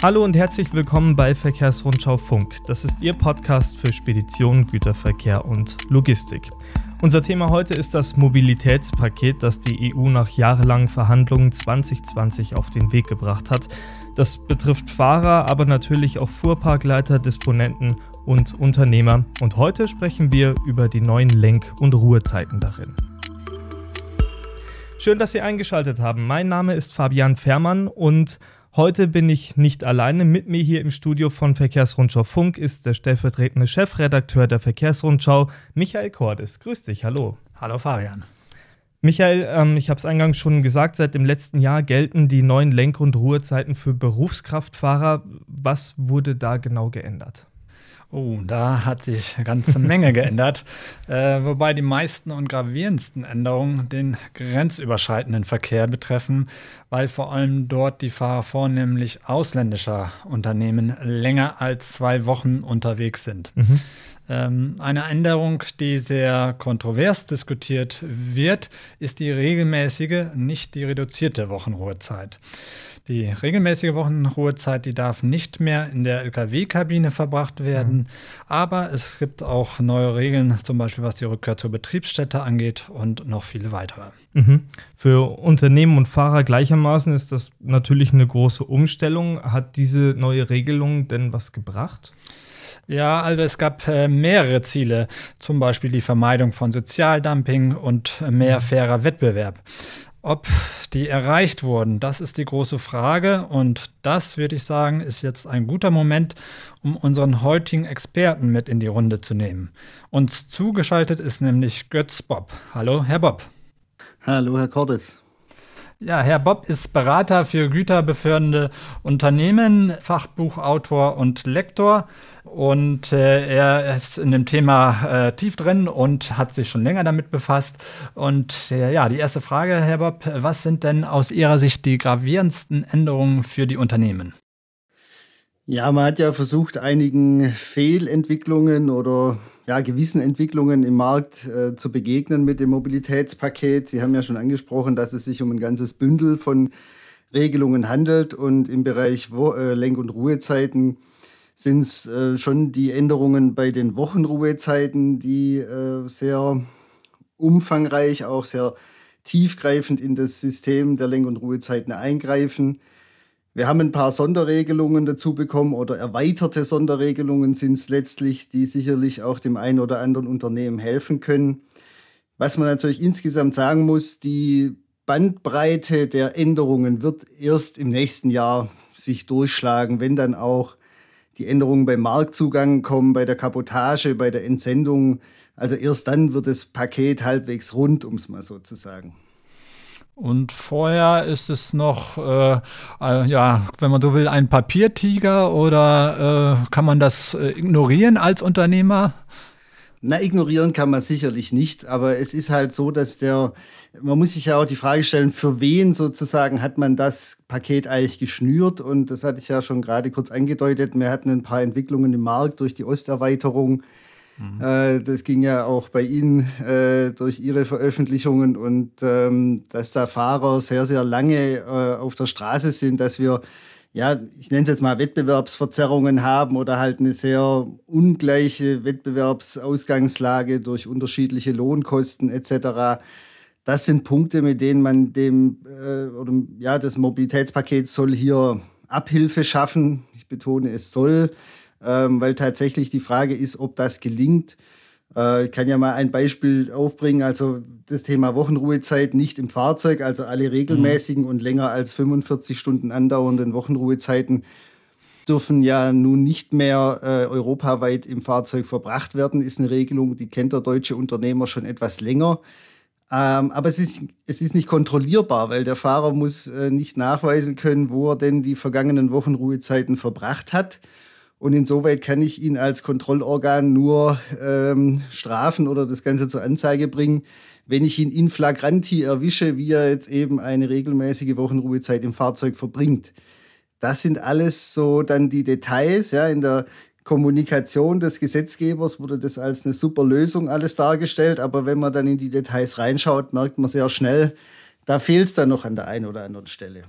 Hallo und herzlich willkommen bei Verkehrsrundschau Funk. Das ist Ihr Podcast für Spedition, Güterverkehr und Logistik. Unser Thema heute ist das Mobilitätspaket, das die EU nach jahrelangen Verhandlungen 2020 auf den Weg gebracht hat. Das betrifft Fahrer, aber natürlich auch Fuhrparkleiter, Disponenten und Unternehmer. Und heute sprechen wir über die neuen Lenk- und Ruhezeiten darin. Schön, dass Sie eingeschaltet haben. Mein Name ist Fabian Fährmann und Heute bin ich nicht alleine. Mit mir hier im Studio von Verkehrsrundschau Funk ist der stellvertretende Chefredakteur der Verkehrsrundschau, Michael Cordes. Grüß dich, hallo. Hallo Fabian. Michael, ähm, ich habe es eingangs schon gesagt, seit dem letzten Jahr gelten die neuen Lenk- und Ruhezeiten für Berufskraftfahrer. Was wurde da genau geändert? Oh, da hat sich eine ganze Menge geändert, äh, wobei die meisten und gravierendsten Änderungen den grenzüberschreitenden Verkehr betreffen, weil vor allem dort die Fahrer vornehmlich ausländischer Unternehmen länger als zwei Wochen unterwegs sind. Mhm. Ähm, eine Änderung, die sehr kontrovers diskutiert wird, ist die regelmäßige, nicht die reduzierte Wochenruhezeit. Die regelmäßige Wochenruhezeit, die darf nicht mehr in der Lkw-Kabine verbracht werden, mhm. aber es gibt auch neue Regeln, zum Beispiel was die Rückkehr zur Betriebsstätte angeht und noch viele weitere. Mhm. Für Unternehmen und Fahrer gleichermaßen ist das natürlich eine große Umstellung. Hat diese neue Regelung denn was gebracht? Ja, also es gab äh, mehrere Ziele, zum Beispiel die Vermeidung von Sozialdumping und mehr mhm. fairer Wettbewerb. Ob die erreicht wurden, das ist die große Frage und das, würde ich sagen, ist jetzt ein guter Moment, um unseren heutigen Experten mit in die Runde zu nehmen. Uns zugeschaltet ist nämlich Götz Bob. Hallo, Herr Bob. Hallo, Herr Cordes. Ja, Herr Bob ist Berater für güterbefördernde Unternehmen, Fachbuchautor und Lektor. Und äh, er ist in dem Thema äh, tief drin und hat sich schon länger damit befasst. Und äh, ja, die erste Frage, Herr Bob, was sind denn aus Ihrer Sicht die gravierendsten Änderungen für die Unternehmen? Ja, man hat ja versucht, einigen Fehlentwicklungen oder ja, gewissen Entwicklungen im Markt äh, zu begegnen mit dem Mobilitätspaket. Sie haben ja schon angesprochen, dass es sich um ein ganzes Bündel von Regelungen handelt und im Bereich Wo äh, Lenk- und Ruhezeiten sind es äh, schon die Änderungen bei den Wochenruhezeiten, die äh, sehr umfangreich, auch sehr tiefgreifend in das System der Lenk- und Ruhezeiten eingreifen. Wir haben ein paar Sonderregelungen dazu bekommen oder erweiterte Sonderregelungen sind es letztlich, die sicherlich auch dem einen oder anderen Unternehmen helfen können. Was man natürlich insgesamt sagen muss, die Bandbreite der Änderungen wird erst im nächsten Jahr sich durchschlagen, wenn dann auch die Änderungen beim Marktzugang kommen, bei der Kabotage, bei der Entsendung. Also erst dann wird das Paket halbwegs rund, um es mal so zu sagen. Und vorher ist es noch, äh, äh, ja, wenn man so will, ein Papiertiger oder äh, kann man das äh, ignorieren als Unternehmer? Na, ignorieren kann man sicherlich nicht, aber es ist halt so, dass der, man muss sich ja auch die Frage stellen, für wen sozusagen hat man das Paket eigentlich geschnürt? Und das hatte ich ja schon gerade kurz angedeutet. Wir hatten ein paar Entwicklungen im Markt durch die Osterweiterung Mhm. Äh, das ging ja auch bei Ihnen äh, durch Ihre Veröffentlichungen und ähm, dass da Fahrer sehr, sehr lange äh, auf der Straße sind, dass wir, ja, ich nenne es jetzt mal Wettbewerbsverzerrungen haben oder halt eine sehr ungleiche Wettbewerbsausgangslage durch unterschiedliche Lohnkosten etc. Das sind Punkte, mit denen man dem, äh, oder ja, das Mobilitätspaket soll hier Abhilfe schaffen. Ich betone, es soll ähm, weil tatsächlich die Frage ist, ob das gelingt. Äh, ich kann ja mal ein Beispiel aufbringen. Also das Thema Wochenruhezeit nicht im Fahrzeug, also alle regelmäßigen mhm. und länger als 45 Stunden andauernden Wochenruhezeiten dürfen ja nun nicht mehr äh, europaweit im Fahrzeug verbracht werden. Ist eine Regelung, die kennt der deutsche Unternehmer schon etwas länger. Ähm, aber es ist, es ist nicht kontrollierbar, weil der Fahrer muss äh, nicht nachweisen können, wo er denn die vergangenen Wochenruhezeiten verbracht hat. Und insoweit kann ich ihn als Kontrollorgan nur ähm, strafen oder das Ganze zur Anzeige bringen, wenn ich ihn in flagranti erwische, wie er jetzt eben eine regelmäßige Wochenruhezeit im Fahrzeug verbringt. Das sind alles so dann die Details. Ja, in der Kommunikation des Gesetzgebers wurde das als eine super Lösung alles dargestellt. Aber wenn man dann in die Details reinschaut, merkt man sehr schnell, da fehlt es dann noch an der einen oder anderen Stelle.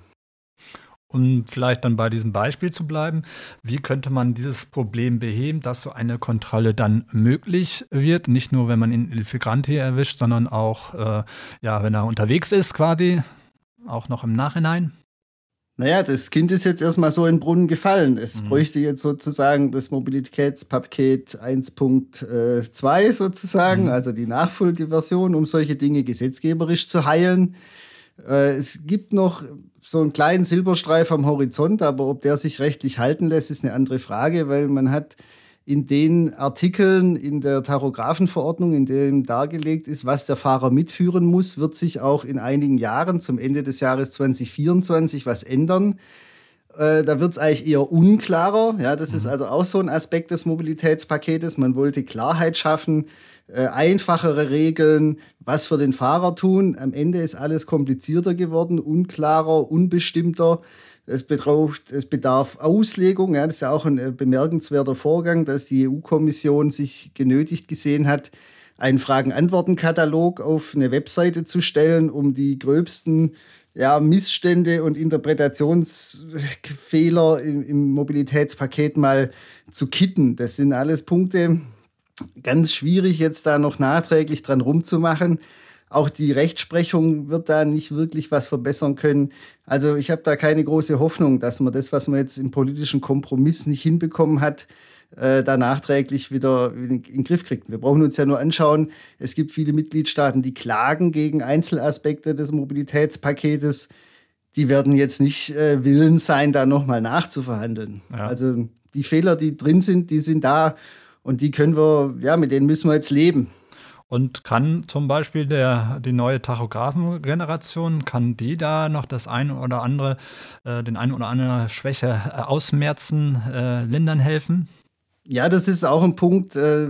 Um vielleicht dann bei diesem Beispiel zu bleiben, wie könnte man dieses Problem beheben, dass so eine Kontrolle dann möglich wird? Nicht nur, wenn man ihn flagrant hier erwischt, sondern auch, äh, ja, wenn er unterwegs ist quasi, auch noch im Nachhinein? Naja, das Kind ist jetzt erstmal so in den Brunnen gefallen. Es mhm. bräuchte jetzt sozusagen das Mobilitätspaket 1.2 sozusagen, mhm. also die Nachfolgeversion, um solche Dinge gesetzgeberisch zu heilen. Äh, es gibt noch so einen kleinen Silberstreif am Horizont, aber ob der sich rechtlich halten lässt, ist eine andere Frage, weil man hat in den Artikeln in der Tachografenverordnung, in dem dargelegt ist, was der Fahrer mitführen muss, wird sich auch in einigen Jahren zum Ende des Jahres 2024 was ändern. Äh, da wird es eigentlich eher unklarer. Ja, das ist mhm. also auch so ein Aspekt des Mobilitätspaketes. Man wollte Klarheit schaffen, äh, einfachere Regeln, was für den Fahrer tun. Am Ende ist alles komplizierter geworden, unklarer, unbestimmter. Es, bedarf, es bedarf Auslegung. Ja, das ist ja auch ein äh, bemerkenswerter Vorgang, dass die EU-Kommission sich genötigt gesehen hat, einen Fragen-Antworten-Katalog auf eine Webseite zu stellen, um die gröbsten ja, Missstände und Interpretationsfehler im, im Mobilitätspaket mal zu kitten. Das sind alles Punkte, ganz schwierig, jetzt da noch nachträglich dran rumzumachen. Auch die Rechtsprechung wird da nicht wirklich was verbessern können. Also ich habe da keine große Hoffnung, dass man das, was man jetzt im politischen Kompromiss nicht hinbekommen hat, äh, da nachträglich wieder in, den Griff kriegt. Wir brauchen uns ja nur anschauen, es gibt viele Mitgliedstaaten, die klagen gegen Einzelaspekte des Mobilitätspaketes. Die werden jetzt nicht äh, willens sein, da nochmal nachzuverhandeln. Ja. Also die Fehler, die drin sind, die sind da und die können wir, ja, mit denen müssen wir jetzt leben. Und kann zum Beispiel der, die neue Tachographengeneration, kann die da noch das eine oder andere, äh, den einen oder andere Schwäche äh, ausmerzen, äh, lindern helfen? Ja, das ist auch ein Punkt, äh,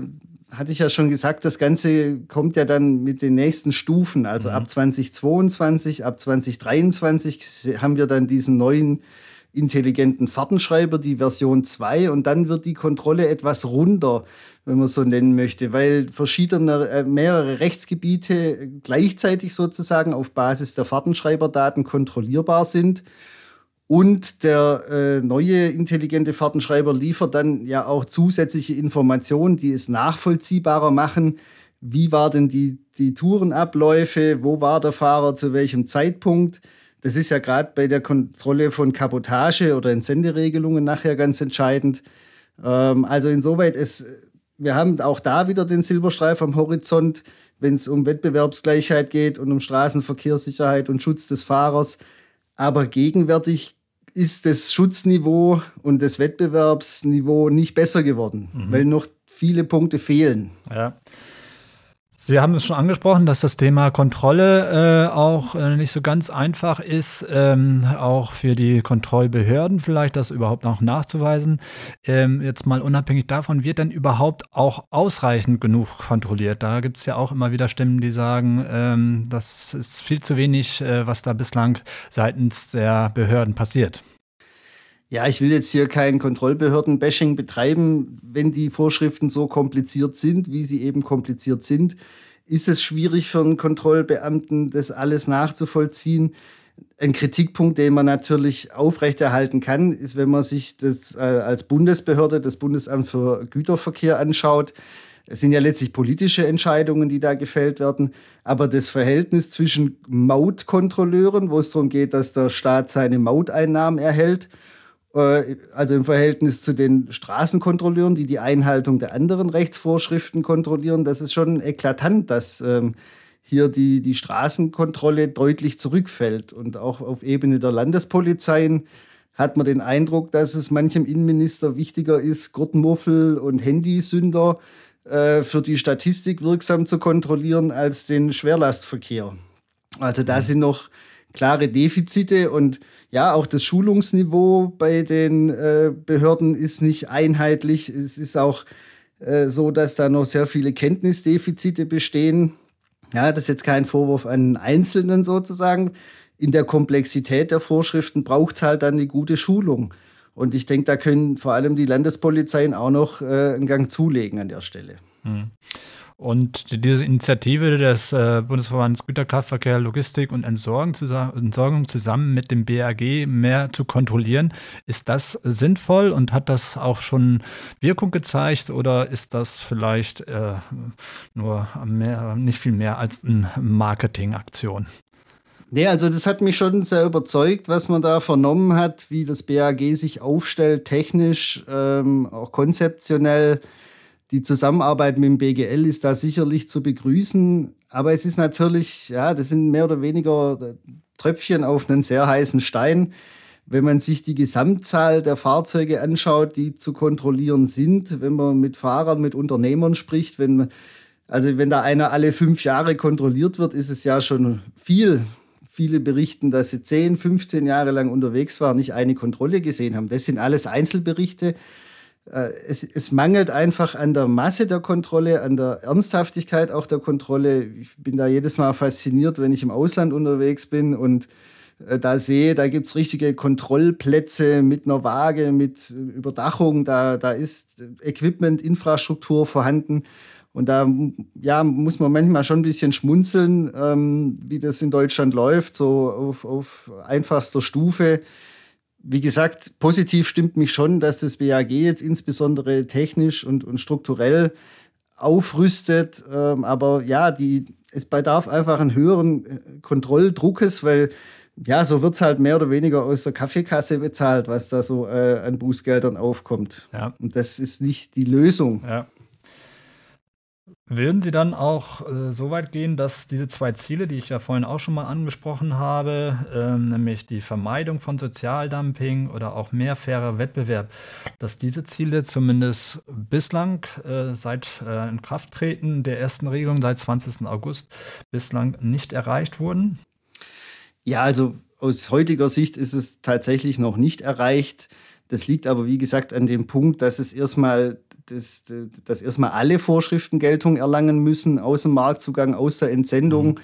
hatte ich ja schon gesagt, das Ganze kommt ja dann mit den nächsten Stufen. Also mhm. ab 2022, ab 2023 haben wir dann diesen neuen intelligenten Fahrtenschreiber, die Version 2, und dann wird die Kontrolle etwas runder, wenn man so nennen möchte, weil verschiedene, äh, mehrere Rechtsgebiete gleichzeitig sozusagen auf Basis der Fahrtenschreiberdaten kontrollierbar sind. Und der äh, neue intelligente Fahrtenschreiber liefert dann ja auch zusätzliche Informationen, die es nachvollziehbarer machen. Wie waren denn die, die Tourenabläufe? Wo war der Fahrer zu welchem Zeitpunkt? Das ist ja gerade bei der Kontrolle von Kabotage oder Entsenderegelungen nachher ganz entscheidend. Ähm, also insoweit ist, wir haben auch da wieder den Silberstreif am Horizont, wenn es um Wettbewerbsgleichheit geht und um Straßenverkehrssicherheit und Schutz des Fahrers. Aber gegenwärtig ist das Schutzniveau und das Wettbewerbsniveau nicht besser geworden, mhm. weil noch viele Punkte fehlen. Ja. Sie haben es schon angesprochen, dass das Thema Kontrolle äh, auch äh, nicht so ganz einfach ist, ähm, auch für die Kontrollbehörden vielleicht das überhaupt noch nachzuweisen. Ähm, jetzt mal unabhängig davon, wird denn überhaupt auch ausreichend genug kontrolliert? Da gibt es ja auch immer wieder Stimmen, die sagen, ähm, das ist viel zu wenig, äh, was da bislang seitens der Behörden passiert. Ja, ich will jetzt hier kein Kontrollbehörden-Bashing betreiben. Wenn die Vorschriften so kompliziert sind, wie sie eben kompliziert sind, ist es schwierig für einen Kontrollbeamten, das alles nachzuvollziehen. Ein Kritikpunkt, den man natürlich aufrechterhalten kann, ist, wenn man sich das äh, als Bundesbehörde, das Bundesamt für Güterverkehr anschaut. Es sind ja letztlich politische Entscheidungen, die da gefällt werden. Aber das Verhältnis zwischen Mautkontrolleuren, wo es darum geht, dass der Staat seine Mauteinnahmen erhält, also im Verhältnis zu den Straßenkontrolleuren, die die Einhaltung der anderen Rechtsvorschriften kontrollieren, das ist schon eklatant, dass ähm, hier die, die Straßenkontrolle deutlich zurückfällt. Und auch auf Ebene der Landespolizeien hat man den Eindruck, dass es manchem Innenminister wichtiger ist, Gurtenmuffel und Handysünder äh, für die Statistik wirksam zu kontrollieren als den Schwerlastverkehr. Also da mhm. sind noch klare Defizite und ja, auch das Schulungsniveau bei den äh, Behörden ist nicht einheitlich. Es ist auch äh, so, dass da noch sehr viele Kenntnisdefizite bestehen. Ja, das ist jetzt kein Vorwurf an Einzelnen sozusagen. In der Komplexität der Vorschriften braucht es halt dann eine gute Schulung. Und ich denke, da können vor allem die Landespolizeien auch noch äh, einen Gang zulegen an der Stelle. Hm. Und diese Initiative des äh, Bundesverbandes Güterkraftverkehr, Logistik und Entsorgung, zusammen, Entsorgung zusammen mit dem BAG mehr zu kontrollieren, ist das sinnvoll und hat das auch schon Wirkung gezeigt oder ist das vielleicht äh, nur mehr, nicht viel mehr als eine Marketingaktion? Nee, also das hat mich schon sehr überzeugt, was man da vernommen hat, wie das BAG sich aufstellt, technisch, ähm, auch konzeptionell. Die Zusammenarbeit mit dem BGL ist da sicherlich zu begrüßen, aber es ist natürlich, ja, das sind mehr oder weniger Tröpfchen auf einen sehr heißen Stein. Wenn man sich die Gesamtzahl der Fahrzeuge anschaut, die zu kontrollieren sind, wenn man mit Fahrern, mit Unternehmern spricht, wenn also wenn da einer alle fünf Jahre kontrolliert wird, ist es ja schon viel. Viele berichten, dass sie 10, 15 Jahre lang unterwegs waren, nicht eine Kontrolle gesehen haben. Das sind alles Einzelberichte. Äh, es, es, mangelt einfach an der Masse der Kontrolle, an der Ernsthaftigkeit auch der Kontrolle. Ich bin da jedes Mal fasziniert, wenn ich im Ausland unterwegs bin und äh, da sehe, da gibt es richtige Kontrollplätze mit einer Waage, mit Überdachung, da, da ist Equipment, Infrastruktur vorhanden. Und da ja, muss man manchmal schon ein bisschen schmunzeln, ähm, wie das in Deutschland läuft, so auf, auf einfachster Stufe wie gesagt, positiv stimmt mich schon, dass das BAG jetzt insbesondere technisch und, und strukturell aufrüstet. Ähm, aber ja, die, es bedarf einfach einen höheren äh, Kontrolldruckes, weil ja, so wird es halt mehr oder weniger aus der Kaffeekasse bezahlt, was da so äh, an Bußgeldern aufkommt. Ja. Und das ist nicht die Lösung. Ja. Würden Sie dann auch äh, so weit gehen, dass diese zwei Ziele, die ich ja vorhin auch schon mal angesprochen habe, ähm, nämlich die Vermeidung von Sozialdumping oder auch mehr fairer Wettbewerb, dass diese Ziele zumindest bislang äh, seit äh, Inkrafttreten der ersten Regelung seit 20. August bislang nicht erreicht wurden? Ja, also aus heutiger Sicht ist es tatsächlich noch nicht erreicht. Das liegt aber, wie gesagt, an dem Punkt, dass es erstmal dass, dass erstmal alle Vorschriften Geltung erlangen müssen, aus dem Marktzugang, aus der Entsendung. Mhm.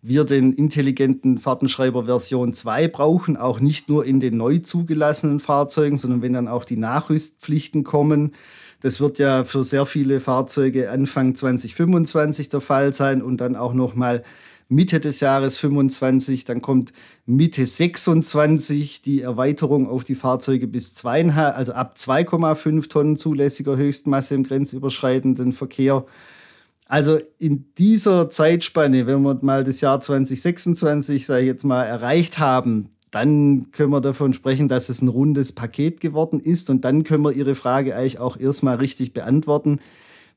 Wir den intelligenten Fahrtenschreiber Version 2 brauchen, auch nicht nur in den neu zugelassenen Fahrzeugen, sondern wenn dann auch die Nachrüstpflichten kommen. Das wird ja für sehr viele Fahrzeuge Anfang 2025 der Fall sein und dann auch noch mal Mitte des Jahres 25, dann kommt Mitte 26 die Erweiterung auf die Fahrzeuge bis 2,5, also ab 2,5 Tonnen zulässiger Höchstmasse im grenzüberschreitenden Verkehr. Also in dieser Zeitspanne, wenn wir mal das Jahr 2026, sage ich jetzt mal, erreicht haben, dann können wir davon sprechen, dass es ein rundes Paket geworden ist. Und dann können wir Ihre Frage eigentlich auch erstmal richtig beantworten,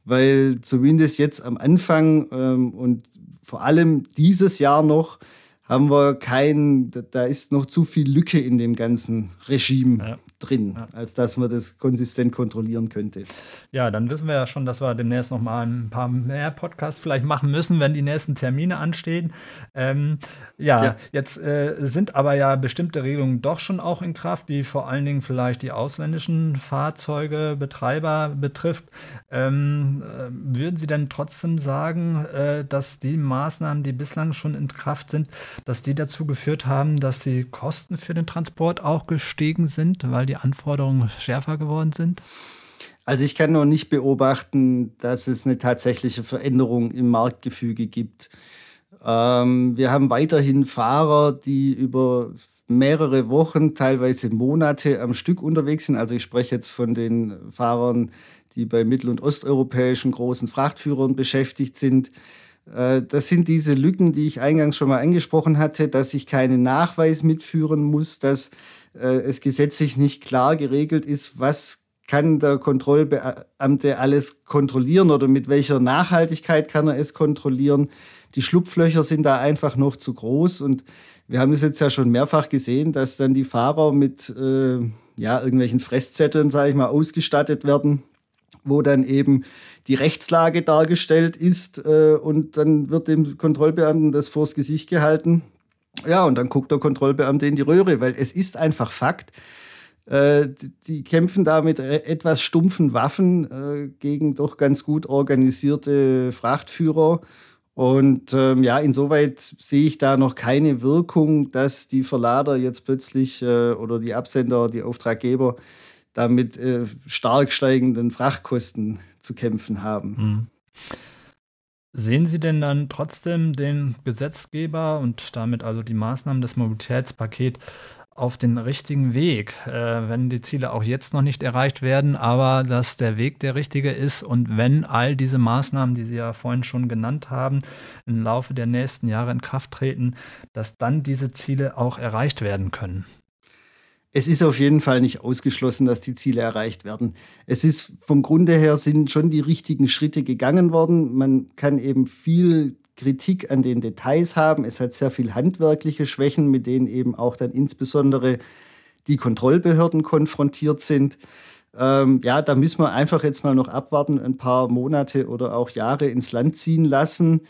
weil zumindest jetzt am Anfang ähm, und vor allem dieses Jahr noch haben wir kein, da ist noch zu viel Lücke in dem ganzen Regime. Ja drin, ja. als dass man das konsistent kontrollieren könnte. Ja, dann wissen wir ja schon, dass wir demnächst noch mal ein paar mehr Podcasts vielleicht machen müssen, wenn die nächsten Termine anstehen. Ähm, ja, ja, jetzt äh, sind aber ja bestimmte Regelungen doch schon auch in Kraft, die vor allen Dingen vielleicht die ausländischen Fahrzeuge, Betreiber betrifft. Ähm, äh, würden Sie denn trotzdem sagen, äh, dass die Maßnahmen, die bislang schon in Kraft sind, dass die dazu geführt haben, dass die Kosten für den Transport auch gestiegen sind, weil die Anforderungen schärfer geworden sind? Also ich kann noch nicht beobachten, dass es eine tatsächliche Veränderung im Marktgefüge gibt. Ähm, wir haben weiterhin Fahrer, die über mehrere Wochen, teilweise Monate am Stück unterwegs sind. Also ich spreche jetzt von den Fahrern, die bei mittel- und osteuropäischen großen Frachtführern beschäftigt sind. Äh, das sind diese Lücken, die ich eingangs schon mal angesprochen hatte, dass ich keinen Nachweis mitführen muss, dass es gesetzlich nicht klar geregelt ist, was kann der Kontrollbeamte alles kontrollieren oder mit welcher Nachhaltigkeit kann er es kontrollieren. Die Schlupflöcher sind da einfach noch zu groß und wir haben es jetzt ja schon mehrfach gesehen, dass dann die Fahrer mit äh, ja, irgendwelchen Fresszetteln, sage ich mal, ausgestattet werden, wo dann eben die Rechtslage dargestellt ist äh, und dann wird dem Kontrollbeamten das vors Gesicht gehalten ja, und dann guckt der Kontrollbeamte in die Röhre, weil es ist einfach Fakt. Äh, die kämpfen da mit etwas stumpfen Waffen äh, gegen doch ganz gut organisierte Frachtführer. Und ähm, ja, insoweit sehe ich da noch keine Wirkung, dass die Verlader jetzt plötzlich äh, oder die Absender, die Auftraggeber damit äh, stark steigenden Frachtkosten zu kämpfen haben. Mhm. Sehen Sie denn dann trotzdem den Gesetzgeber und damit also die Maßnahmen des Mobilitätspakets auf den richtigen Weg, äh, wenn die Ziele auch jetzt noch nicht erreicht werden, aber dass der Weg der richtige ist und wenn all diese Maßnahmen, die Sie ja vorhin schon genannt haben, im Laufe der nächsten Jahre in Kraft treten, dass dann diese Ziele auch erreicht werden können? Es ist auf jeden Fall nicht ausgeschlossen, dass die Ziele erreicht werden. Es ist vom Grunde her sind schon die richtigen Schritte gegangen worden. Man kann eben viel Kritik an den Details haben. Es hat sehr viel handwerkliche Schwächen, mit denen eben auch dann insbesondere die Kontrollbehörden konfrontiert sind. Ähm, ja, da müssen wir einfach jetzt mal noch abwarten, ein paar Monate oder auch Jahre ins Land ziehen lassen,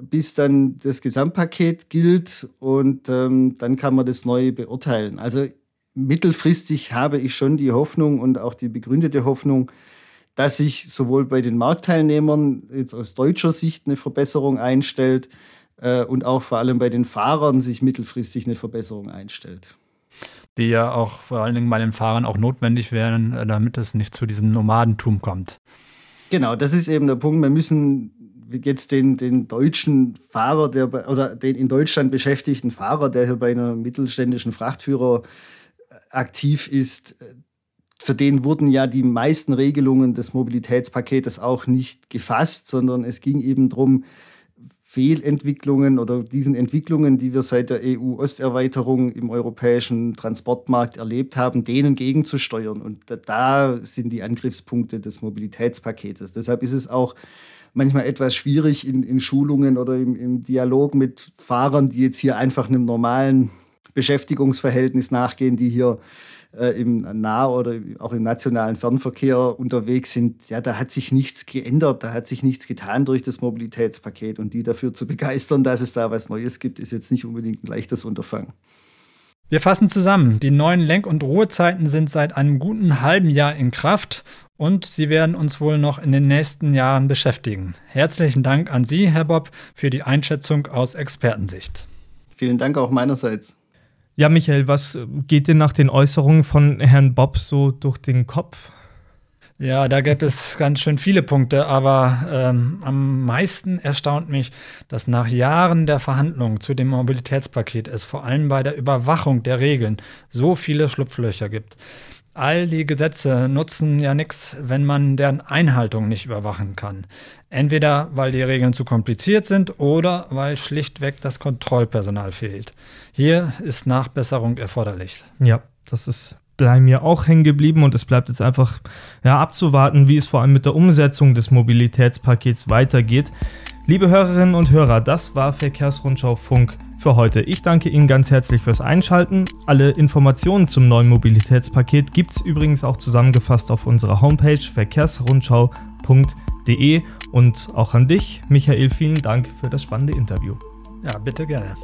bis dann das Gesamtpaket gilt und ähm, dann kann man das neu beurteilen. Also mittelfristig habe ich schon die Hoffnung und auch die begründete Hoffnung, dass sich sowohl bei den Marktteilnehmern jetzt aus deutscher Sicht eine Verbesserung einstellt äh, und auch vor allem bei den Fahrern sich mittelfristig eine Verbesserung einstellt. Die ja auch vor allen Dingen bei den Fahrern auch notwendig wären, äh, damit es nicht zu diesem Nomadentum kommt. Genau, das ist eben der Punkt. Wir müssen jetzt den, den deutschen Fahrer, der bei, oder den in Deutschland beschäftigten Fahrer, der hier bei einer mittelständischen Frachtführer aktiv ist, für den wurden ja die meisten Regelungen des Mobilitätspaketes auch nicht gefasst, sondern es ging eben darum, Fehlentwicklungen oder diesen Entwicklungen, die wir seit der EU-Osterweiterung im europäischen Transportmarkt erlebt haben, denen gegenzusteuern. Und da sind die Angriffspunkte des Mobilitätspaketes. Deshalb ist es auch manchmal etwas schwierig in, in Schulungen oder im, im Dialog mit Fahrern, die jetzt hier einfach einem normalen Beschäftigungsverhältnis nachgehen, die hier äh, im Nah- oder auch im nationalen Fernverkehr unterwegs sind, ja, da hat sich nichts geändert, da hat sich nichts getan durch das Mobilitätspaket. Und die dafür zu begeistern, dass es da was Neues gibt, ist jetzt nicht unbedingt ein leichtes Unterfangen. Wir fassen zusammen. Die neuen Lenk- und Ruhezeiten sind seit einem guten halben Jahr in Kraft und sie werden uns wohl noch in den nächsten Jahren beschäftigen. Herzlichen Dank an Sie, Herr Bob, für die Einschätzung aus Expertensicht. Vielen Dank auch meinerseits. Ja, Michael, was geht dir nach den Äußerungen von Herrn Bob so durch den Kopf? Ja, da gäbe es ganz schön viele Punkte, aber ähm, am meisten erstaunt mich, dass nach Jahren der Verhandlungen zu dem Mobilitätspaket es vor allem bei der Überwachung der Regeln so viele Schlupflöcher gibt. All die Gesetze nutzen ja nichts, wenn man deren Einhaltung nicht überwachen kann. Entweder weil die Regeln zu kompliziert sind oder weil schlichtweg das Kontrollpersonal fehlt. Hier ist Nachbesserung erforderlich. Ja, das ist bei mir auch hängen geblieben und es bleibt jetzt einfach ja, abzuwarten, wie es vor allem mit der Umsetzung des Mobilitätspakets weitergeht. Liebe Hörerinnen und Hörer, das war Verkehrsrundschau Funk für heute. Ich danke Ihnen ganz herzlich fürs Einschalten. Alle Informationen zum neuen Mobilitätspaket gibt es übrigens auch zusammengefasst auf unserer Homepage verkehrsrundschau.de und auch an dich, Michael, vielen Dank für das spannende Interview. Ja, bitte gerne.